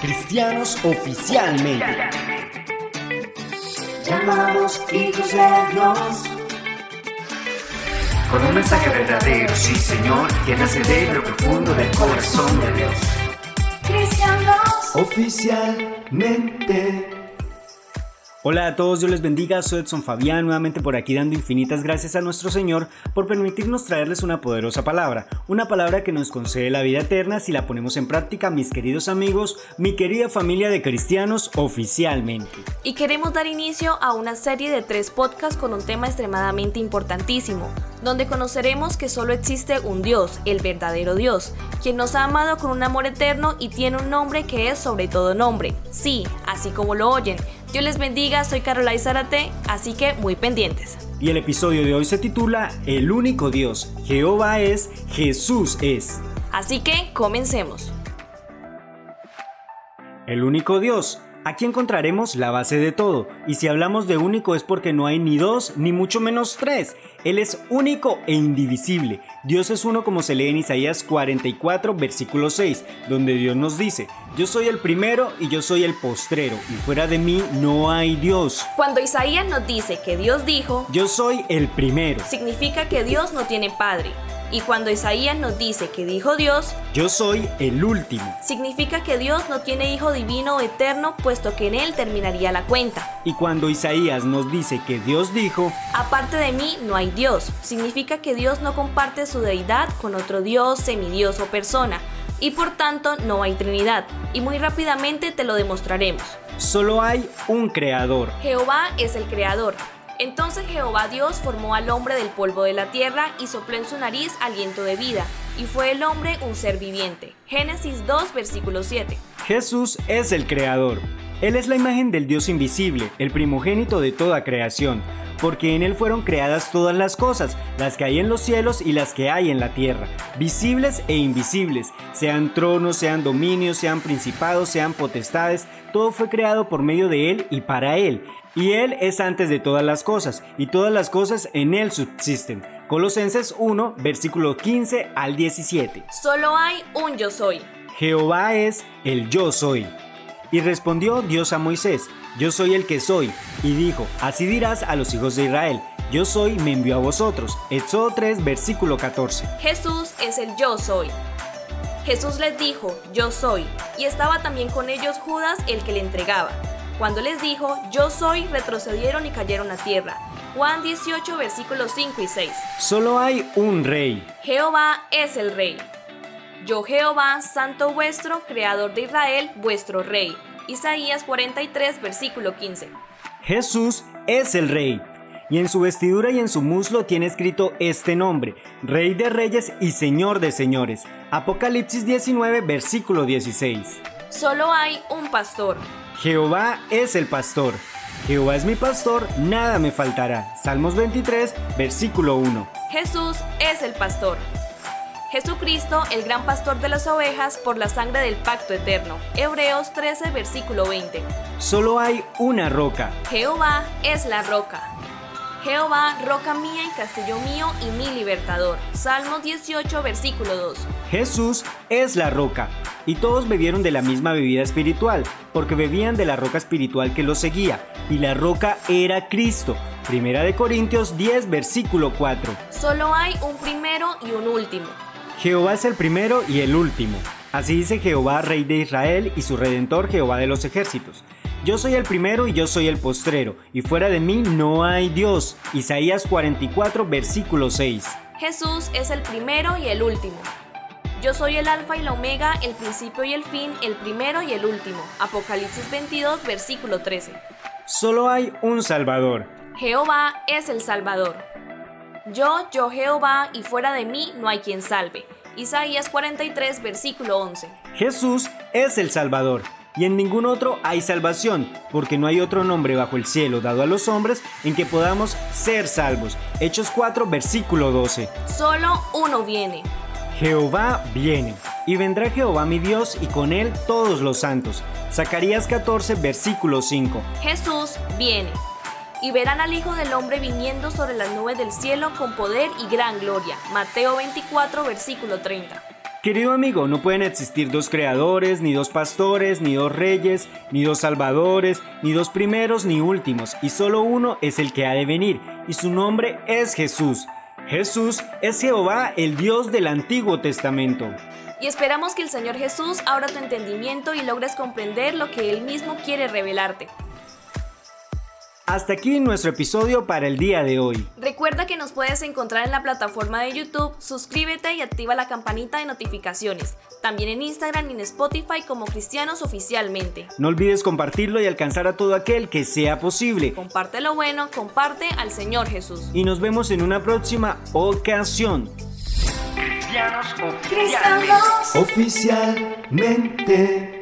Cristianos oficialmente. Llamados hijos de Dios. Con un mensaje verdadero, sí Señor, que nace de lo profundo del corazón de Dios. Cristianos. Oficialmente. Hola a todos, Dios les bendiga, soy Edson Fabián, nuevamente por aquí dando infinitas gracias a nuestro Señor por permitirnos traerles una poderosa palabra, una palabra que nos concede la vida eterna si la ponemos en práctica, mis queridos amigos, mi querida familia de cristianos oficialmente. Y queremos dar inicio a una serie de tres podcasts con un tema extremadamente importantísimo, donde conoceremos que solo existe un Dios, el verdadero Dios, quien nos ha amado con un amor eterno y tiene un nombre que es sobre todo nombre. Sí, así como lo oyen. Dios les bendiga, soy Carola Zárate, así que muy pendientes. Y el episodio de hoy se titula El único Dios, Jehová es, Jesús es. Así que comencemos. El único Dios. Aquí encontraremos la base de todo, y si hablamos de único es porque no hay ni dos, ni mucho menos tres. Él es único e indivisible. Dios es uno como se lee en Isaías 44, versículo 6, donde Dios nos dice, yo soy el primero y yo soy el postrero, y fuera de mí no hay Dios. Cuando Isaías nos dice que Dios dijo, Yo soy el primero, significa que Dios no tiene padre. Y cuando Isaías nos dice que dijo Dios, yo soy el último. significa que Dios no tiene hijo divino o eterno, puesto que en él terminaría la cuenta. Y cuando Isaías nos dice que Dios dijo, Aparte de mí no hay Dios, significa que Dios no comparte su deidad con otro Dios, semidios o persona, y por tanto no hay Trinidad, y muy rápidamente te lo demostraremos. solo hay un creador. Jehová es el creador. Entonces Jehová Dios formó al hombre del polvo de la tierra y sopló en su nariz aliento de vida, y fue el hombre un ser viviente. Génesis 2, versículo 7. Jesús es el creador. Él es la imagen del Dios invisible, el primogénito de toda creación, porque en Él fueron creadas todas las cosas, las que hay en los cielos y las que hay en la tierra, visibles e invisibles, sean tronos, sean dominios, sean principados, sean potestades, todo fue creado por medio de Él y para Él. Y Él es antes de todas las cosas, y todas las cosas en Él subsisten. Colosenses 1, versículo 15 al 17. Solo hay un yo soy. Jehová es el yo soy. Y respondió Dios a Moisés, yo soy el que soy. Y dijo, así dirás a los hijos de Israel, yo soy, me envió a vosotros. Éxodo 3, versículo 14. Jesús es el yo soy. Jesús les dijo, yo soy, y estaba también con ellos Judas el que le entregaba. Cuando les dijo, yo soy, retrocedieron y cayeron a tierra. Juan 18, versículos 5 y 6. Solo hay un rey. Jehová es el rey. Yo Jehová, santo vuestro, creador de Israel, vuestro rey. Isaías 43, versículo 15. Jesús es el rey. Y en su vestidura y en su muslo tiene escrito este nombre, Rey de Reyes y Señor de Señores. Apocalipsis 19, versículo 16. Solo hay un pastor. Jehová es el pastor. Jehová es mi pastor, nada me faltará. Salmos 23, versículo 1. Jesús es el pastor. Jesucristo, el gran pastor de las ovejas, por la sangre del pacto eterno. Hebreos 13, versículo 20. Solo hay una roca. Jehová es la roca. Jehová, roca mía y castillo mío y mi libertador. Salmos 18, versículo 2. Jesús es la roca. Y todos bebieron de la misma bebida espiritual, porque bebían de la roca espiritual que los seguía, y la roca era Cristo. Primera de Corintios 10, versículo 4. Solo hay un primero y un último. Jehová es el primero y el último. Así dice Jehová, Rey de Israel, y su Redentor, Jehová de los ejércitos. Yo soy el primero y yo soy el postrero, y fuera de mí no hay Dios. Isaías 44, versículo 6. Jesús es el primero y el último. Yo soy el alfa y la omega, el principio y el fin, el primero y el último. Apocalipsis 22, versículo 13. Solo hay un Salvador. Jehová es el Salvador. Yo, yo Jehová, y fuera de mí no hay quien salve. Isaías 43, versículo 11. Jesús es el Salvador. Y en ningún otro hay salvación, porque no hay otro nombre bajo el cielo dado a los hombres en que podamos ser salvos. Hechos 4, versículo 12. Solo uno viene. Jehová viene. Y vendrá Jehová mi Dios y con él todos los santos. Zacarías 14, versículo 5. Jesús viene. Y verán al Hijo del Hombre viniendo sobre las nubes del cielo con poder y gran gloria. Mateo 24, versículo 30. Querido amigo, no pueden existir dos creadores, ni dos pastores, ni dos reyes, ni dos salvadores, ni dos primeros, ni últimos, y solo uno es el que ha de venir, y su nombre es Jesús. Jesús es Jehová, el Dios del Antiguo Testamento. Y esperamos que el Señor Jesús abra tu entendimiento y logres comprender lo que Él mismo quiere revelarte. Hasta aquí nuestro episodio para el día de hoy. Recuerda que nos puedes encontrar en la plataforma de YouTube, suscríbete y activa la campanita de notificaciones. También en Instagram y en Spotify como Cristianos Oficialmente. No olvides compartirlo y alcanzar a todo aquel que sea posible. Comparte lo bueno, comparte al Señor Jesús. Y nos vemos en una próxima ocasión. Cristianos Cristianos. Oficialmente.